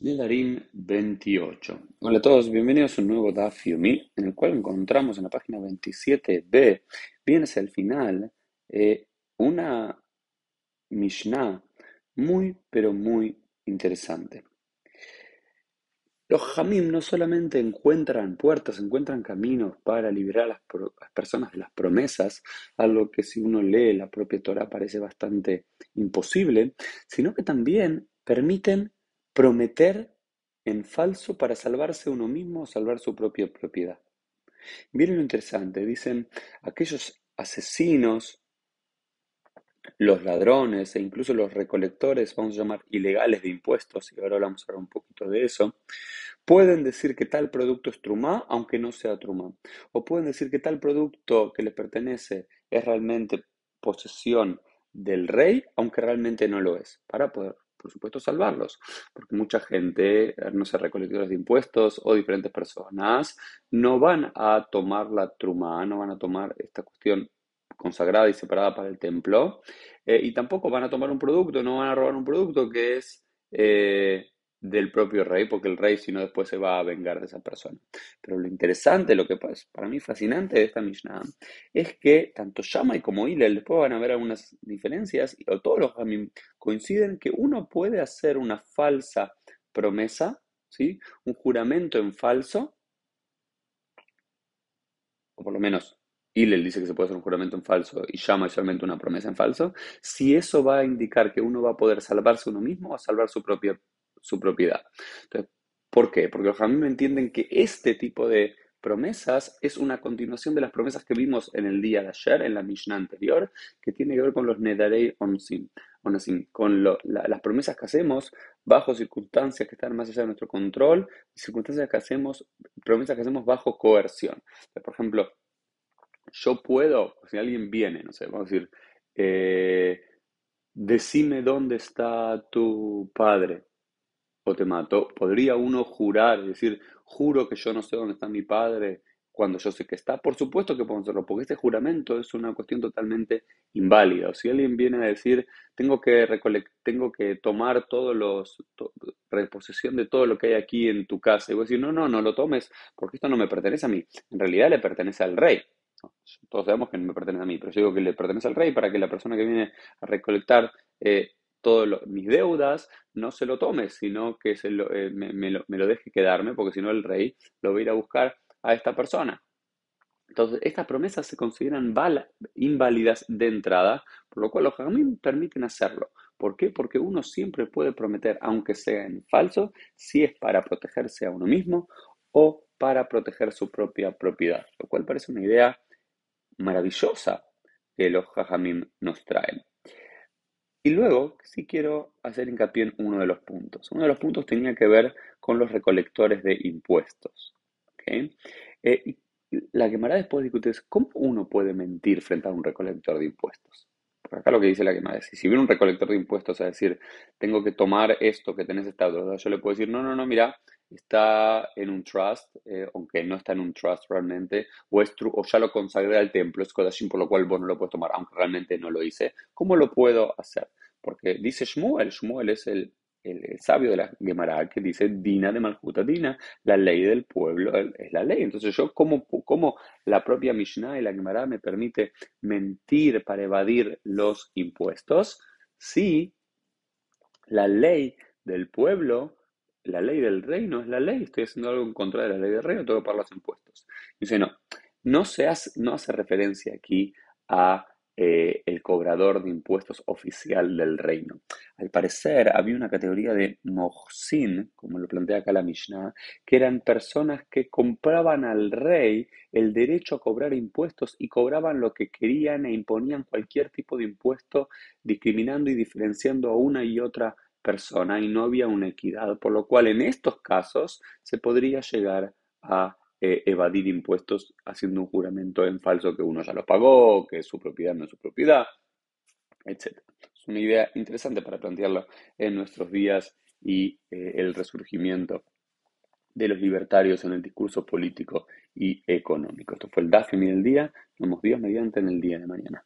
Nedarim 28. Hola a todos, bienvenidos a un nuevo Daf en el cual encontramos en la página 27b, bien hacia el final, eh, una Mishnah muy, pero muy interesante. Los Hamim no solamente encuentran puertas, encuentran caminos para liberar a las, las, personas de las promesas, algo que si uno lee la propia Torah parece bastante imposible, sino que también permiten prometer en falso para salvarse uno mismo o salvar su propia propiedad. Miren lo interesante, dicen aquellos asesinos, los ladrones e incluso los recolectores, vamos a llamar ilegales de impuestos, y ahora vamos a hablar un poquito de eso, pueden decir que tal producto es trumá, aunque no sea trumá. O pueden decir que tal producto que les pertenece es realmente posesión del rey, aunque realmente no lo es, para poder por supuesto, salvarlos, porque mucha gente, no sé, recolectores de impuestos o diferentes personas, no van a tomar la truma, no van a tomar esta cuestión consagrada y separada para el templo, eh, y tampoco van a tomar un producto, no van a robar un producto que es eh, del propio rey, porque el rey si no después se va a vengar de esa persona. Pero lo interesante, lo que para mí fascinante de esta Mishnah, es que tanto Shammai como Hillel, después van a ver algunas diferencias, o todos los Hamim coinciden que uno puede hacer una falsa promesa, ¿sí? un juramento en falso, o por lo menos Hillel dice que se puede hacer un juramento en falso y Shammai solamente una promesa en falso, si eso va a indicar que uno va a poder salvarse uno mismo o salvar su propia su propiedad. Entonces, ¿Por qué? Porque los me entienden que este tipo de promesas es una continuación de las promesas que vimos en el día de ayer, en la Mishnah anterior, que tiene que ver con los Nedarei Onsim, con las promesas que hacemos bajo circunstancias que están más allá de nuestro control, circunstancias que hacemos, promesas que hacemos bajo coerción. por ejemplo, yo puedo, si alguien viene, no sé, vamos a decir, eh, decime dónde está tu padre te mato. ¿Podría uno jurar, decir, juro que yo no sé dónde está mi padre cuando yo sé que está? Por supuesto que podemos hacerlo, porque este juramento es una cuestión totalmente inválida. Si alguien viene a decir, tengo que, tengo que tomar todos los, reposesión de todo lo que hay aquí en tu casa, y voy a decir, no, no, no lo tomes, porque esto no me pertenece a mí. En realidad le pertenece al rey. Todos sabemos que no me pertenece a mí, pero yo digo que le pertenece al rey para que la persona que viene a recolectar eh, todas mis deudas, no se lo tome, sino que se lo, eh, me, lo, deje quedarme, porque si no el rey lo va a ir a buscar a esta persona. Entonces, estas promesas se consideran inválidas de entrada, por lo cual los jamín permiten hacerlo. ¿Por qué? Porque uno siempre puede prometer, aunque sea en falso, si es para protegerse a uno mismo o para proteger su propia propiedad, lo cual parece una idea maravillosa que los jajamim nos traen. Y luego sí quiero hacer hincapié en uno de los puntos. Uno de los puntos tenía que ver con los recolectores de impuestos. ¿okay? Eh, la quemará después discute es cómo uno puede mentir frente a un recolector de impuestos. Porque acá lo que dice la quemada es, si viene un recolector de impuestos a decir, tengo que tomar esto que tenés esta yo le puedo decir, no, no, no, mira, está en un trust, eh, aunque no está en un trust realmente, o, es o ya lo consagré al templo, es Kodashim, por lo cual vos no lo puedes tomar, aunque realmente no lo hice. ¿Cómo lo puedo hacer? Porque dice Shmuel, Shmuel es el, el, sabio de la Gemara que dice Dina de Maljuta Dina, la ley del pueblo es la ley. Entonces yo, ¿cómo, cómo la propia Mishnah y la Gemara me permite mentir para evadir los impuestos? Si la ley del pueblo la ley del reino es la ley, estoy haciendo algo en contra de la ley del reino, tengo que pagar los impuestos. Dice, no, no, se no hace referencia aquí a eh, el cobrador de impuestos oficial del reino. Al parecer había una categoría de mohsin, como lo plantea acá la Mishnah, que eran personas que compraban al rey el derecho a cobrar impuestos y cobraban lo que querían e imponían cualquier tipo de impuesto, discriminando y diferenciando a una y otra persona y no había una equidad, por lo cual en estos casos se podría llegar a eh, evadir impuestos haciendo un juramento en falso que uno ya lo pagó, que su propiedad no es su propiedad, etc. Es una idea interesante para plantearlo en nuestros días y eh, el resurgimiento de los libertarios en el discurso político y económico. Esto fue el DAFIMI del día. Nos vemos mediante en el día de mañana.